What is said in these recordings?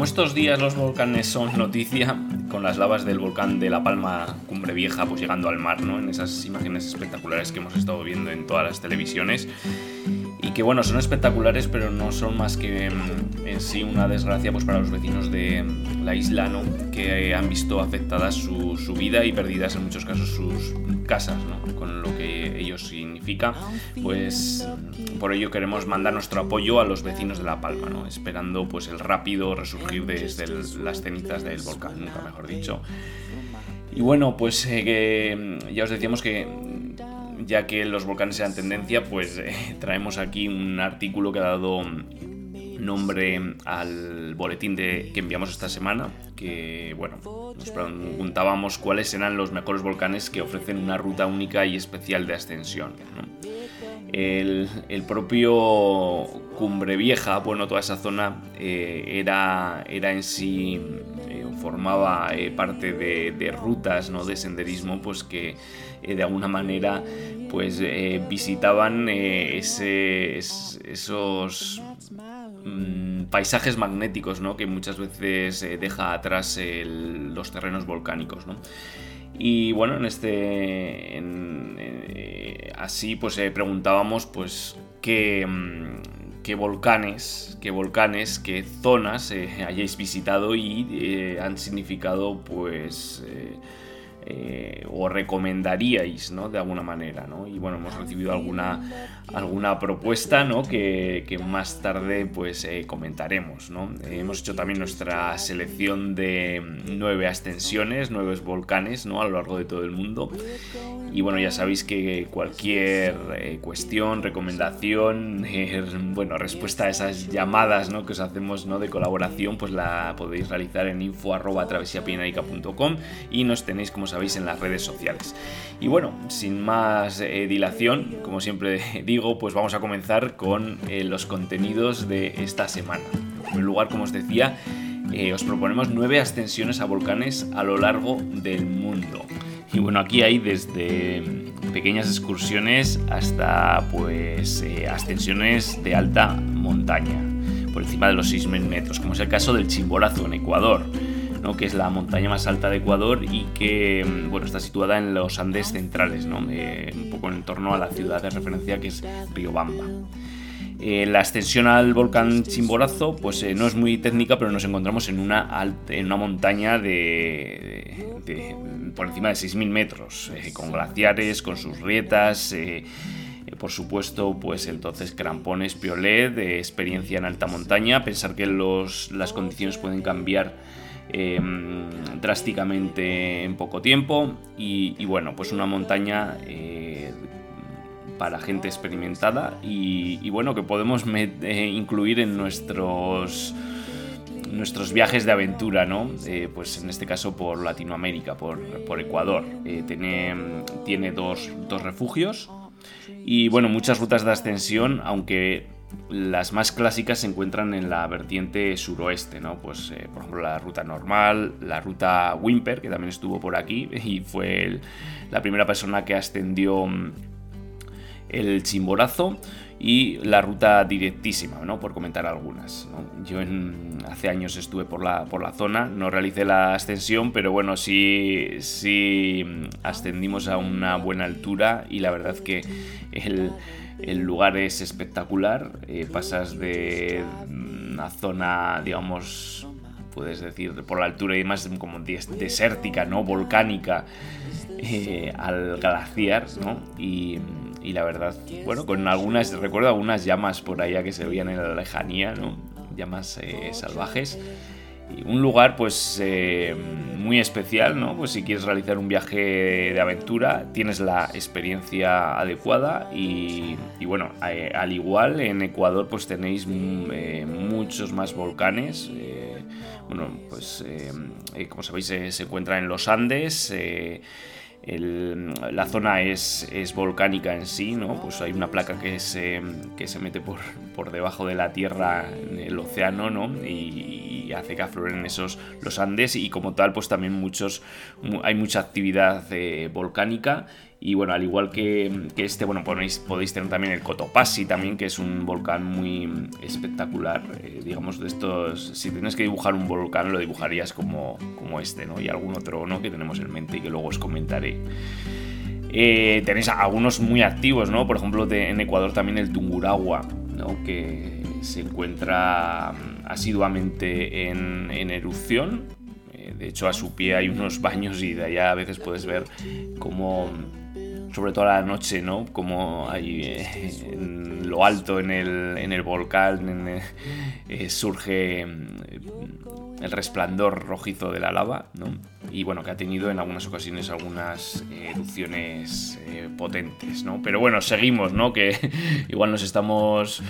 Como estos días los volcanes son noticia, con las lavas del volcán de La Palma, Cumbre Vieja, pues llegando al mar, ¿no? En esas imágenes espectaculares que hemos estado viendo en todas las televisiones. Y que bueno, son espectaculares, pero no son más que mm, en sí una desgracia pues, para los vecinos de la isla, ¿no? Que han visto afectada su, su vida y perdidas en muchos casos sus casas, ¿no? Con lo que Pues por ello queremos mandar nuestro apoyo a los vecinos de La Palma, ¿no? Esperando pues el rápido resurgir desde las cenizas del volcán, nunca mejor dicho. Y bueno, pues eh, ya os decíamos que ya que los volcanes sean tendencia, pues eh, traemos aquí un artículo que ha dado nombre al boletín de, que enviamos esta semana, que bueno, nos preguntábamos cuáles eran los mejores volcanes que ofrecen una ruta única y especial de ascensión. El, el propio Cumbre Vieja, bueno, toda esa zona eh, era, era en sí, eh, formaba eh, parte de, rutas ¿no? de senderismo, pues que de alguna manera pues visitaban ese, es- esos mm, paisajes magnéticos ¿no? que muchas veces eh, deja atrás los terrenos volcánicos. ¿no? Y bueno, en este. eh, así pues eh, preguntábamos pues qué, mm, qué volcanes, qué volcanes, qué zonas eh, hayáis visitado y han significado pues. Eh, o recomendaríais, ¿no? De alguna manera. Y bueno, hemos recibido alguna, alguna propuesta, ¿no? Que, más tarde, pues, eh, comentaremos. Eh, hemos hecho también nuestra selección de nueve ascensiones, nueve volcanes, ¿no? A lo largo de todo el mundo. Y bueno, ya sabéis que cualquier eh, cuestión, recomendación, bueno, respuesta a esas llamadas, ¿no? Que os hacemos, ¿no? De colaboración, pues la podéis realizar en info@travesiapinaica.com y nos tenéis, como sabéis, en las redes sociales. Y bueno, sin más eh, dilación, como siempre digo, pues vamos a comenzar con eh, los contenidos de esta semana. En primer lugar, como os decía, eh, os proponemos nueve ascensiones a volcanes a lo largo del mundo. Y bueno, aquí hay desde pequeñas excursiones hasta pues ascensiones de alta montaña, por encima de los 6.000 metros, como es el caso del Chimborazo en Ecuador. ¿No? que es la montaña más alta de Ecuador y que mm, bueno, está situada en los Andes centrales. Eh, un poco en torno a la ciudad de referencia que es Riobamba. Eh, la ascensión al volcán Chimborazo pues eh, no es muy técnica, pero nos encontramos en una, en una montaña de, por encima de 6.000 metros, eh, con glaciares, con sus grietas. eh, por supuesto, pues entonces crampones Piolet, de experiencia en alta montaña, pensar que las condiciones pueden cambiar eh, drásticamente en poco tiempo y, bueno, pues una montaña eh, para gente experimentada y, bueno, que podemos eh, incluir en nuestros nuestros viajes de aventura, ¿no? Eh, pues en este caso por Latinoamérica, por, Ecuador. Tiene tiene dos, dos refugios y bueno, muchas rutas de ascensión, aunque las más clásicas se encuentran en la vertiente suroeste, ¿no? Pues eh, por ejemplo la ruta normal, la ruta Wimper, que también estuvo por aquí y fue la primera persona que ascendió mm, el Chimborazo y la ruta directísima, ¿no? por comentar algunas. Yo hace años estuve por la, por la zona, no realicé la ascensión, pero bueno, sí, sí ascendimos a una buena altura y la verdad que el, lugar es espectacular. Eh, pasas de una zona, digamos, puedes decir, por la altura y demás, como desértica, ¿no? Volcánica, eh, al glaciar, ¿no? Y y la verdad, bueno, con algunas, recuerdo algunas llamas por allá que se veían en la lejanía, ¿no? Llamas eh, salvajes. Un lugar pues eh, muy especial, ¿no? Pues si quieres realizar un viaje de aventura, tienes la experiencia adecuada y, bueno, eh, al igual en Ecuador pues tenéis muchos más volcanes. bueno, pues como sabéis se encuentra en los Andes la zona es, volcánica en sí, ¿no? Pues hay una placa que se, que se mete por, por debajo de la tierra en el océano, ¿no? Y, hace que afloren esos los Andes y como tal, pues también muchos, hay mucha actividad eh, volcánica y bueno, al igual que, este, bueno, podéis, podéis, tener también el Cotopaxi también, que es un volcán muy espectacular. Eh, digamos, de estos, si tienes que dibujar un volcán, lo dibujarías como, como este, ¿no? Y algún otro, ¿no? Que tenemos en mente y que luego os comentaré. Eh, tenéis algunos muy activos, ¿no? Por ejemplo, en Ecuador también el Tunguragua, ¿no? Que se encuentra asiduamente en, en erupción. Eh, de hecho, a su pie hay unos baños y de allá a veces puedes ver cómo sobre todo a la noche, ¿no? Como hay eh, en lo alto en el, en el volcán eh, surge mm, el resplandor rojizo de la lava, ¿no? Y bueno, que ha tenido en algunas ocasiones algunas erupciones eh, potentes, ¿no? Pero bueno, seguimos, ¿no? Que igual nos estamos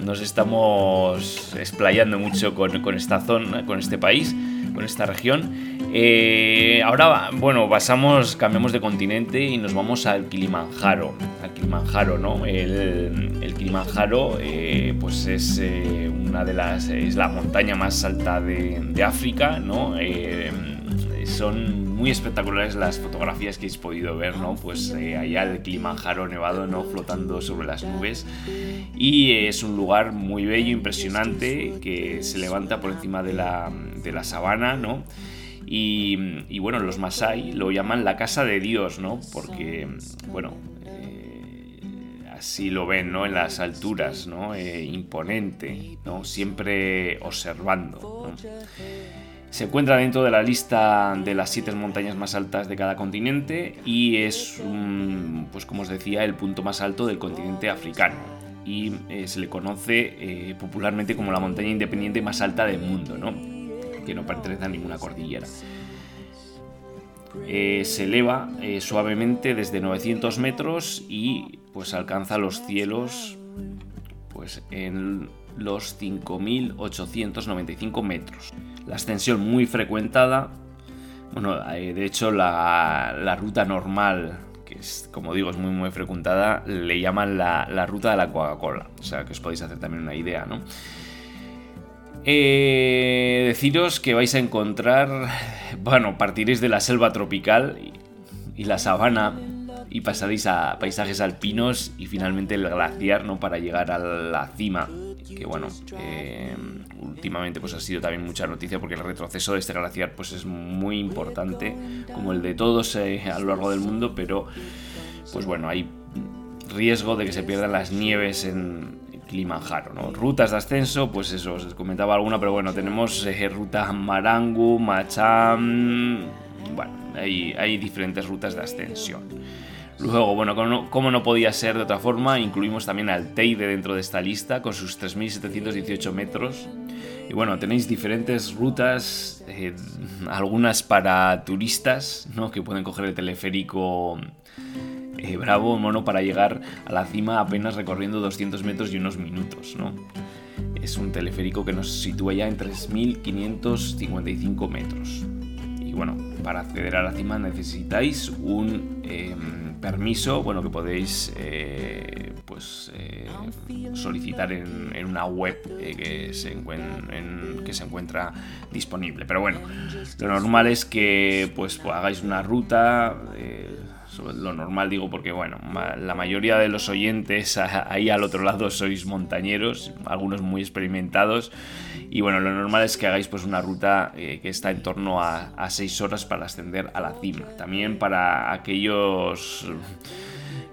nos estamos explayando mucho con, con esta zona, con este país, con esta región. Eh, ahora, bueno, pasamos, cambiamos de continente y nos vamos al Kilimanjaro. Al Kilimanjaro, ¿no? El, el Kilimanjaro, eh, pues es eh, una de las, es la montaña más alta de, África, ¿no? son muy espectaculares las fotografías que habéis podido ver, ¿no? Pues allá el Kilimanjaro nevado, ¿no? Flotando sobre las nubes. Y es un lugar muy bello, impresionante, que se levanta por encima de la, de la sabana, ¿no? Y, bueno, los Masai lo llaman la casa de Dios, ¿no? Porque, bueno, eh, así lo ven, ¿no? En las alturas, ¿no? Eh, imponente, ¿no? Siempre observando, Se encuentra dentro de la lista de las siete montañas más altas de cada continente y es, pues como os decía, el punto más alto del continente africano y eh, se le conoce popularmente como la montaña independiente más alta del mundo, ¿no? que no pertenece a ninguna cordillera. Eh, se eleva eh, suavemente desde 900 metros y pues alcanza los cielos pues en los 5.895 metros. La ascensión muy frecuentada, bueno, eh, de hecho la, la, ruta normal, que es, como digo, es muy muy frecuentada, le llaman la, la ruta de la Coca-Cola, o sea que os podéis hacer también una idea, ¿no? Eh, deciros que vais a encontrar, bueno, partiréis de la selva tropical y, la sabana y pasaréis a paisajes alpinos y finalmente el glaciar, ¿no? Para llegar a la cima, que bueno, eh, últimamente pues ha sido también mucha noticia porque el retroceso de este glaciar pues es muy importante, como el de todos eh, a lo largo del mundo, pero pues bueno, hay riesgo de que se pierdan las nieves en, Kilimanjaro, ¿no? Rutas de ascenso, pues eso, os comentaba alguna, pero bueno, tenemos eh, ruta Marangu, Macham, bueno, hay, diferentes rutas de ascensión. Luego, bueno, como no, podía ser de otra forma, incluimos también al Teide dentro de esta lista con sus 3.718 metros. Y bueno, tenéis diferentes rutas, eh, algunas para turistas, ¿no? Que pueden coger el teleférico eh, bravo mono para llegar a la cima apenas recorriendo 200 metros y unos minutos, ¿no? Es un teleférico que nos sitúa ya en 3.555 metros. Y bueno, para acceder a la cima necesitáis un em, permiso, bueno, que podéis eh, pues, eh, solicitar en, una web que, se que se encuentra disponible. Pero bueno, lo normal es que pues, hagáis una ruta lo normal digo porque, bueno, la mayoría de los oyentes ahí al otro lado sois montañeros, algunos muy experimentados, y bueno, lo normal es que hagáis pues una ruta eh, que está en torno a, a 6 horas para ascender a la cima. También para aquellos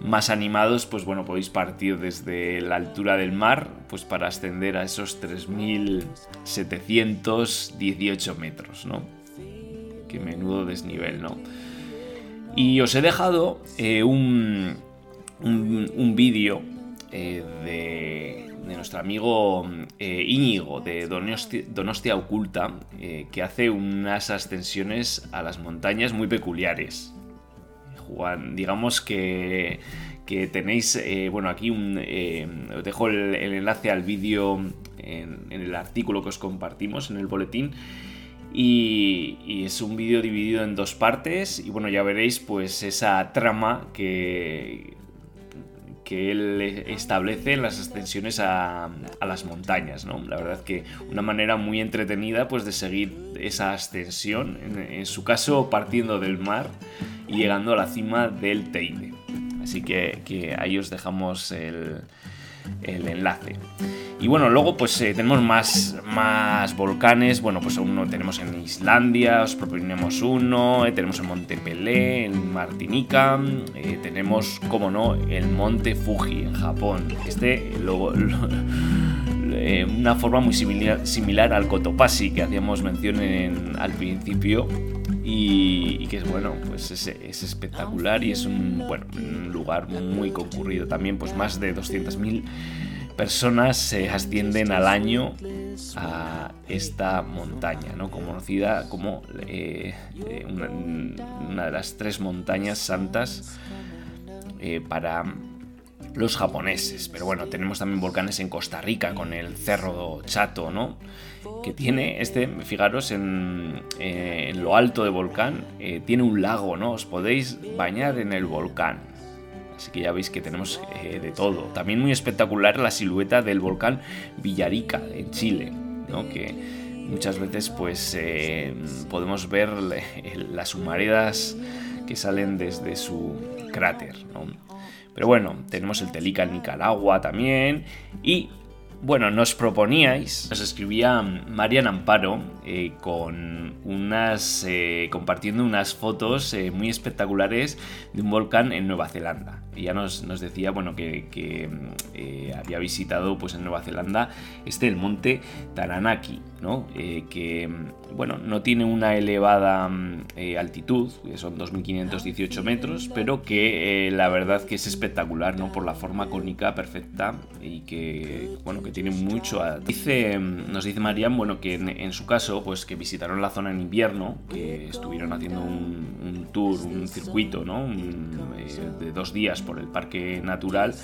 más animados, pues bueno, podéis partir desde la altura del mar, pues para ascender a esos 3.718 metros, ¿no? Qué menudo desnivel, ¿no? Y os he dejado eh, un, un, vídeo eh, de, nuestro amigo eh, Íñigo de Donostia, Oculta, que hace unas ascensiones a las montañas muy peculiares. Juan, digamos que, que tenéis, bueno, aquí un, os dejo el, enlace al vídeo en, en el artículo que os compartimos en el boletín y, es un vídeo dividido en dos partes y bueno, ya veréis pues esa trama que, que él establece en las ascensiones a, las montañas, ¿no? La verdad que una manera muy entretenida pues de seguir esa ascensión, en, su caso partiendo del mar y llegando a la cima del Teide. Así que, ahí os dejamos el, el enlace. Y bueno, luego pues eh, tenemos más, más volcanes. Bueno, pues uno tenemos en Islandia, os proponemos uno. Eh, tenemos el Monte Pelé en Martinica. Eh, tenemos, como no, el Monte Fuji en Japón. Este, luego, una forma muy similar, similar al Cotopaxi que hacíamos mención al principio. Y, que es bueno, pues es, es, espectacular y es un, bueno, un lugar muy concurrido. También pues más de 200.000 personas se ascienden al año a esta montaña, ¿no? conocida como eh, eh, una, de las tres montañas santas eh, para los japoneses. Pero bueno, tenemos también volcanes en Costa Rica con el Cerro Chato, ¿no? Que tiene este, fijaros, en, en lo alto de volcán, tiene un lago, ¿no? Os podéis bañar en el volcán. Así que ya veis que tenemos eh, de todo. También muy espectacular la silueta del volcán Villarica en Chile, que muchas veces pues eh, podemos ver las humaredas que salen desde su cráter. Pero bueno, tenemos el Telica en Nicaragua también y bueno, nos proponíais, nos escribía Marian Amparo eh, con unas, compartiendo unas fotos muy espectaculares de un volcán en Nueva Zelanda ya nos, decía bueno, que, eh, había visitado pues, en Nueva Zelanda este el monte Taranaki, ¿no? Eh, que bueno, no tiene una elevada mm, eh, altitud, son 2.518 metros, pero que la verdad que es espectacular ¿no? por la forma cónica perfecta y que, bueno, que tiene mucho... Dice, mm, nos dice Marian bueno, que en, su caso pues, que visitaron la zona en invierno, que estuvieron haciendo un, tour, un circuito ¿no? de dos días por el parque natural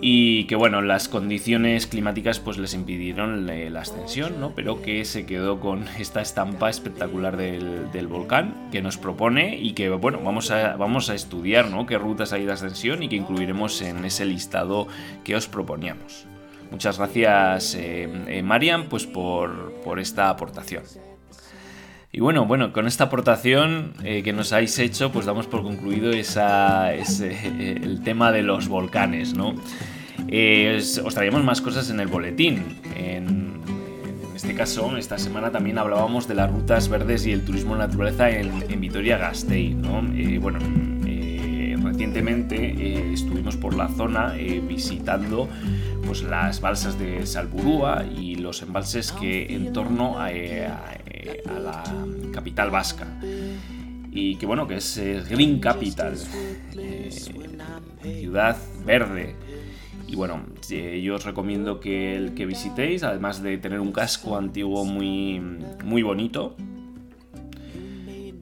y que bueno, las condiciones climáticas pues les impidieron la ascensión, ¿no? pero que se quedó con esta estampa espectacular del, volcán que nos propone y que bueno, vamos a, vamos a estudiar ¿no? qué rutas hay de ascensión y que incluiremos en ese listado que os proponíamos. Muchas gracias eh, eh, Marian pues por, por esta aportación. Y bueno, bueno, con esta aportación eh, que nos habéis hecho, pues damos por concluido esa, el tema de los volcanes, ¿no? Eh, os, traíamos más cosas en el boletín. En, este caso, esta semana también hablábamos de las rutas verdes y el turismo naturaleza en, Vitoria-Gasteiz, ¿no? Eh, bueno, recientemente estuvimos por la zona visitando pues, las balsas de Salburúa y los embalses que en torno a a la capital vasca. Y que bueno, que es Green Capital, eh, ciudad verde. Y bueno, yo os recomiendo que el que visitéis, además de tener un casco antiguo muy, muy bonito,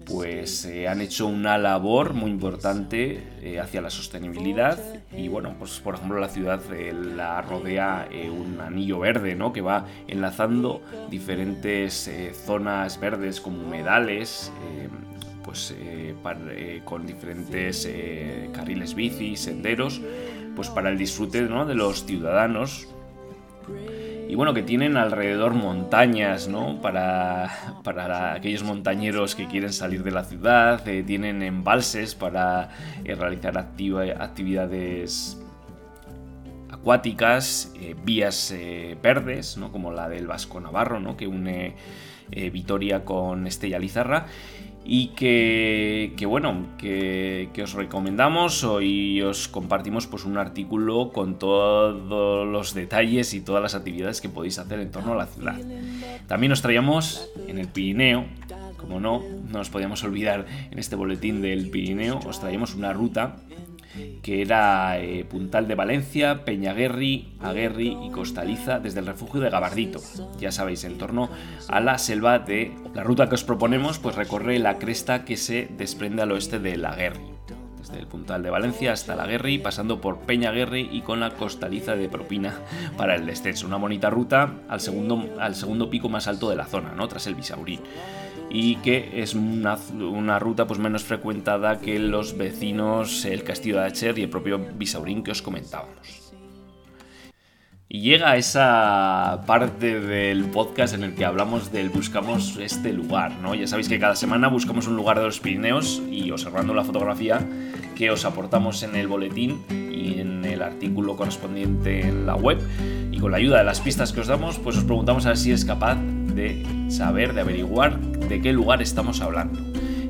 pues eh, han hecho una labor muy importante eh, hacia la sostenibilidad. y bueno, pues por ejemplo la ciudad eh, la rodea un anillo verde, ¿no? Que va enlazando diferentes zonas verdes como humedales, pues con diferentes carriles bici, senderos, pues para el disfrute de los ciudadanos y bueno, que tienen alrededor montañas, ¿no? Para, para aquellos montañeros que quieren salir de la ciudad, eh, tienen embalses para eh, realizar actividades acuáticas, eh, vías verdes, ¿no? Como la del Vasco Navarro, ¿no? Que une Vitoria con Estella Lizarra y que, bueno, que, os recomendamos hoy os compartimos pues un artículo con todos los detalles y todas las actividades que podéis hacer en torno a la ciudad. También os traíamos en el Pirineo, como no, no nos podíamos olvidar en este boletín del Pirineo, os traíamos una ruta que era eh, Puntal de Valencia, Peñaguerri, Aguerri y Costaliza desde el refugio de Gabardito. Ya sabéis, en torno a la selva de la ruta que os proponemos, pues recorre la cresta que se desprende al oeste de la Aguerri. Desde el Puntal de Valencia hasta la Guerri, pasando por Peñaguerri y con la costaliza de propina para el descenso. Una bonita ruta al segundo, al segundo pico más alto de la zona, ¿no? tras el Bisaurí y que es una, ruta pues menos frecuentada que los vecinos el Castillo de Acher y el propio Bisaurín que os comentábamos. Y llega esa parte del podcast en el que hablamos del buscamos este lugar, ¿no? Ya sabéis que cada semana buscamos un lugar de los Pirineos y observando la fotografía que os aportamos en el boletín y en el artículo correspondiente en la web y con la ayuda de las pistas que os damos, pues os preguntamos a ver si es capaz de saber, de averiguar de qué lugar estamos hablando.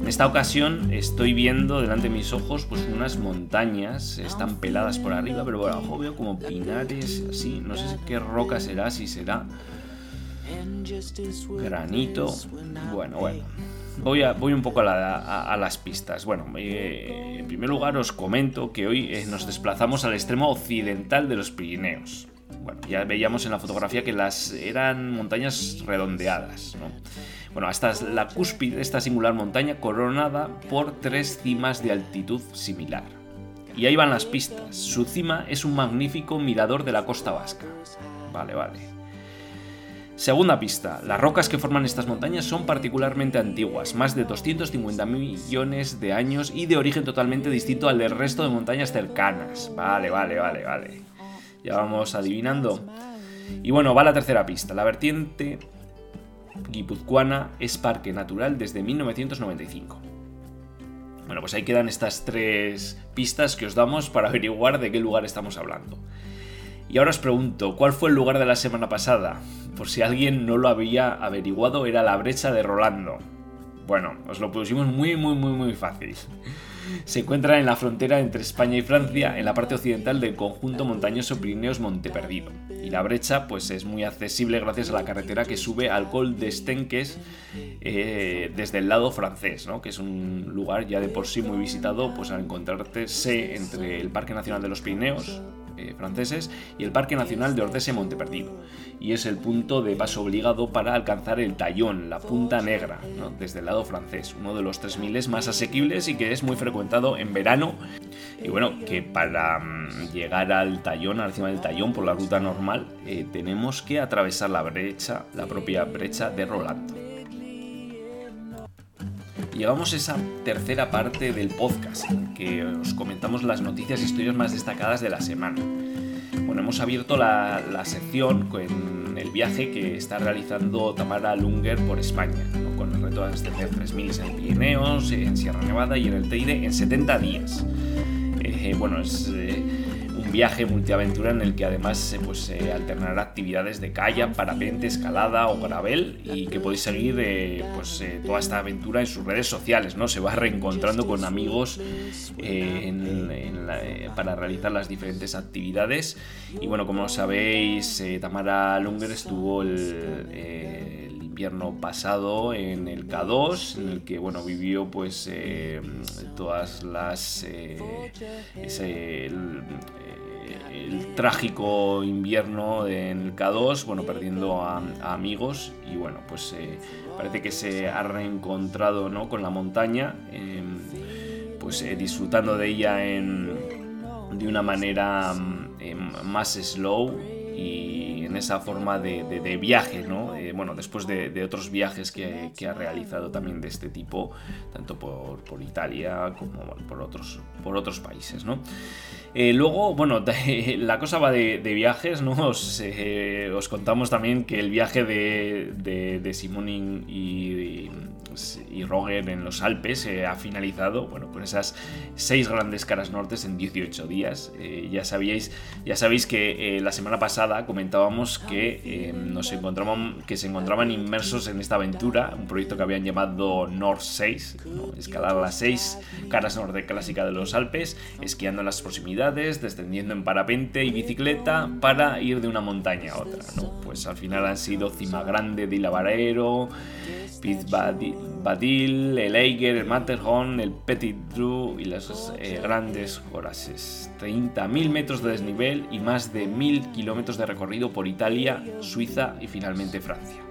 En esta ocasión estoy viendo delante de mis ojos pues unas montañas, están peladas por arriba, pero por abajo veo como pinares, así, no sé qué roca será, si será granito, bueno, bueno. Voy, a, voy un poco a, las pistas. Bueno, eh, en primer lugar os comento que hoy eh, nos desplazamos al extremo occidental de los Pirineos. Bueno, ya veíamos en la fotografía que las eran montañas redondeadas, Bueno, hasta la cúspide de esta singular montaña coronada por tres cimas de altitud similar. Y ahí van las pistas. Su cima es un magnífico mirador de la costa vasca. Vale, vale. Segunda pista. Las rocas que forman estas montañas son particularmente antiguas, más de 250 millones de años y de origen totalmente distinto al del resto de montañas cercanas. Vale, vale, vale, vale. Ya vamos adivinando. Y bueno, va la tercera pista. La vertiente guipuzcoana es parque natural desde 1995. Bueno, pues ahí quedan estas tres pistas que os damos para averiguar de qué lugar estamos hablando. Y ahora os pregunto, ¿cuál fue el lugar de la semana pasada? Por si alguien no lo había averiguado, era la brecha de Rolando. Bueno, os lo pusimos muy, muy, muy, muy fácil se encuentra en la frontera entre España y Francia, en la parte occidental del conjunto montañoso Pirineos Monteperdido. Y la brecha pues, es muy accesible gracias a la carretera que sube al Col de Stenques eh, desde el lado francés, ¿no? que es un lugar ya de por sí muy visitado pues, al encontrarse entre el Parque Nacional de los Pirineos, eh, franceses y el Parque Nacional de Ordese Monteperdido. Y es el punto de paso obligado para alcanzar el tallón, la punta negra, desde el lado francés, uno de los 3000 más asequibles y que es muy frecuentado en verano. Y bueno, que para mm, llegar al tallón, a la cima del tallón por la ruta normal, eh, tenemos que atravesar la brecha, la propia brecha de Rolando llegamos a esa tercera parte del podcast, en que os comentamos las noticias y historias más destacadas de la semana. Bueno, hemos abierto la, sección con el viaje que está realizando Tamara Lunger por España, con el reto de ascender 3.000 en Pirineos, en Sierra Nevada y en el Teide en 70 días. Eh, bueno, es... Eh, viaje multiaventura en el que además pues, se alternará actividades de kayak, parapente, escalada o gravel y que podéis seguir eh, pues, eh, toda esta aventura en sus redes sociales, ¿no? Se va reencontrando con amigos eh, para realizar las diferentes actividades y bueno, como sabéis, Tamara Lunger estuvo el, invierno pasado en el K2, en el que bueno, vivió pues todas las ese, el trágico invierno en el K2, bueno, perdiendo a, amigos y bueno, pues eh, parece que se ha reencontrado ¿no? con la montaña, em, pues eh, disfrutando de ella en, de una manera em, más slow y en esa forma de, viaje, ¿no? Bueno, después de, otros viajes que, ha realizado también de este tipo, tanto por, Italia como por, otros, por otros países, ¿no? Eh, luego, bueno, la cosa va de, viajes, ¿no? Os, os, contamos también que el viaje de, de, y Roger en los Alpes eh, ha finalizado bueno, con esas seis grandes caras nortes en 18 días. Eh, ya, sabíais, ya sabéis que eh, la semana pasada comentábamos que, nos encontraban, que se encontraban inmersos en esta aventura, un proyecto que habían llamado North 6, escalar las seis caras norte clásica de los Alpes, esquiando en las proximidades, descendiendo en parapente y bicicleta para ir de una montaña a otra. Pues al final han sido Cima Grande de Ilabarero, Badil, el Eiger, el Matterhorn, el Petit Drew y las eh, grandes Horaces. 30.000 metros de desnivel y más de 1.000 kilómetros de recorrido por Italia, Suiza y finalmente Francia.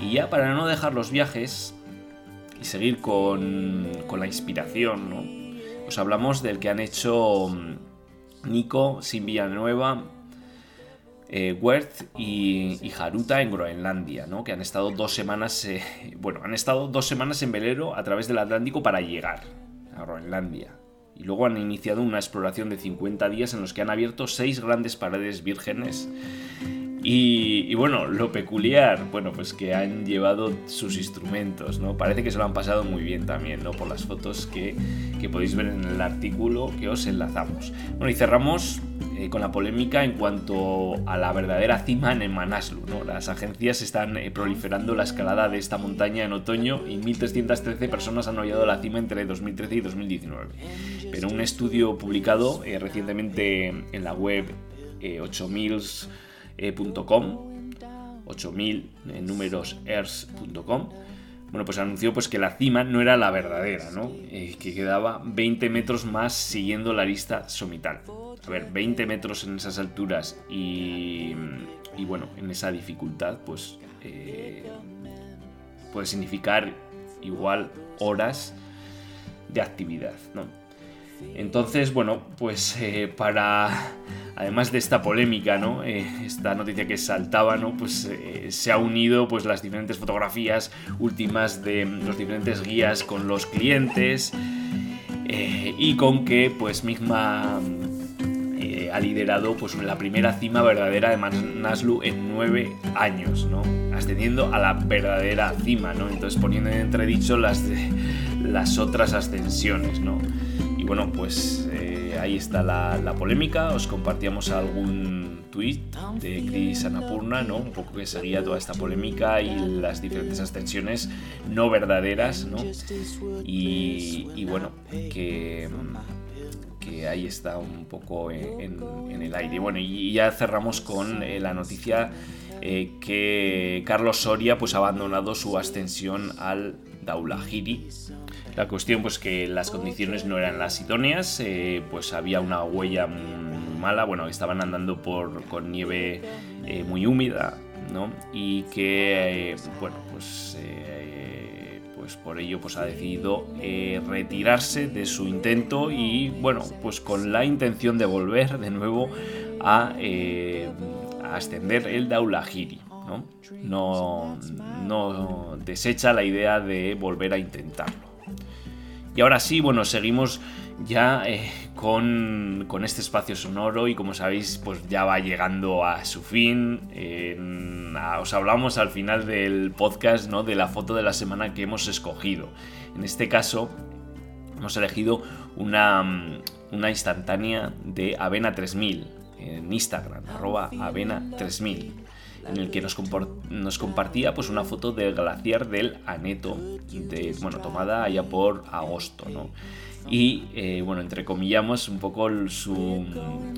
Y ya para no dejar los viajes y seguir con, con la inspiración, os hablamos del que han hecho mm, Nico Sin Villanueva eh, Werth y, Haruta en Groenlandia, ¿no? que han estado dos semanas, eh, bueno, han estado dos semanas en velero a través del Atlántico para llegar a Groenlandia. Y luego han iniciado una exploración de 50 días en los que han abierto seis grandes paredes vírgenes. Y, bueno, lo peculiar, bueno, pues que han llevado sus instrumentos, ¿no? Parece que se lo han pasado muy bien también, ¿no? Por las fotos que, que podéis ver en el artículo que os enlazamos. Bueno, y cerramos eh, con la polémica en cuanto a la verdadera cima en Manaslu. Las agencias están eh, proliferando la escalada de esta montaña en otoño y 1.313 personas han hollado la cima entre 2013 y 2019. Pero un estudio publicado eh, recientemente en la web 8000.com 8000 números earth.com bueno, pues anunció pues que la cima no era la verdadera, ¿no? que quedaba 20 metros más siguiendo la lista somital a ver, 20 metros en esas alturas y, bueno, en esa dificultad, pues eh, puede significar igual horas de actividad, ¿no? Entonces, bueno, pues eh, para, además de esta polémica, ¿no? Eh, esta noticia que saltaba, ¿no? Pues se ha unido pues las diferentes fotografías últimas de los diferentes guías con los clientes y con que pues misma ha liderado pues, la primera cima verdadera de Manaslu en nueve años, ¿no? ascendiendo a la verdadera cima, ¿no? entonces poniendo en entredicho las, las otras ascensiones. ¿no? Bueno, pues eh, ahí está la, polémica, os compartíamos algún tweet de Chris Anapurna, ¿no? Un poco que seguía toda esta polémica y las diferentes ascensiones no verdaderas, ¿no? Y, bueno, que que ahí está un poco en, el aire. Bueno, y ya cerramos con eh, la noticia eh, que Carlos Soria pues, ha abandonado su ascensión al Daulahiri. La cuestión pues que las condiciones no eran las idóneas, eh, pues había una huella mala, bueno, estaban andando por, con nieve muy húmeda, ¿no? Y que, bueno, pues pues por ello pues ha decidido eh, retirarse de su intento y bueno, pues con la intención de volver de nuevo a, eh, ascender el Daulahiri. ¿No? No, no desecha la idea de volver a intentarlo. Y ahora sí, bueno, seguimos ya eh, con, este espacio sonoro y como sabéis pues ya va llegando a su fin. os hablamos al final del podcast ¿no? de la foto de la semana que hemos escogido. En este caso hemos elegido una, una instantánea de Avena 3000 en Instagram, arroba Avena 3000 en el que nos, nos, compartía pues una foto del glaciar del Aneto, de, bueno, tomada allá por agosto, ¿no? y eh, bueno, entrecomillamos un poco su,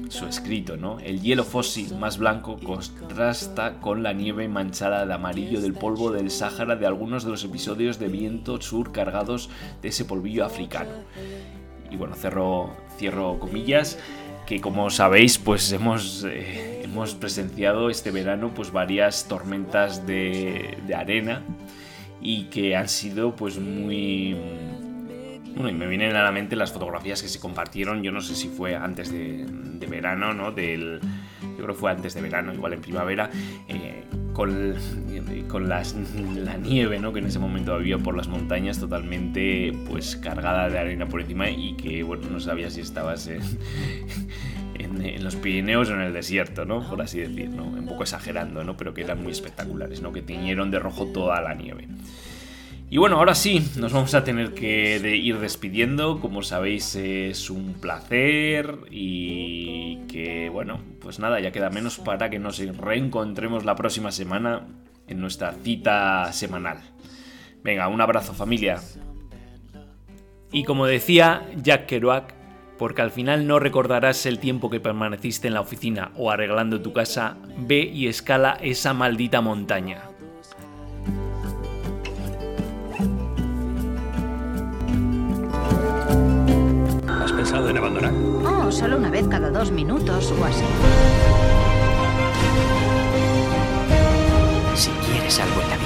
su, escrito, ¿no? El hielo fósil más blanco contrasta con la nieve manchada de amarillo del polvo del Sáhara de algunos de los episodios de viento sur cargados de ese polvillo africano. Y bueno, cierro, cierro comillas, que como sabéis, pues hemos, eh, hemos presenciado este verano pues varias tormentas de, de arena y que han sido pues muy Bueno, y me vienen a la mente las fotografías que se compartieron, yo no sé si fue antes de, verano, ¿no? Del, yo creo que fue antes de verano, igual en primavera, eh, con, con la nieve, ¿no? Que en ese momento había por las montañas totalmente, pues, cargada de arena por encima y que, bueno, no sabía si estabas en, los Pirineos o en el desierto, ¿no? Por así decir, ¿no? Un poco exagerando, ¿no? Pero que eran muy espectaculares, ¿no? Que tiñeron de rojo toda la nieve. Y bueno, ahora sí, nos vamos a tener que ir despidiendo. Como sabéis, es un placer y que, bueno, pues nada, ya queda menos para que nos reencontremos la próxima semana en nuestra cita semanal. Venga, un abrazo familia. Y como decía Jack Kerouac, porque al final no recordarás el tiempo que permaneciste en la oficina o arreglando tu casa, ve y escala esa maldita montaña. pensado en abandonar? Oh, solo una vez cada dos minutos o así. Si quieres algo en la vida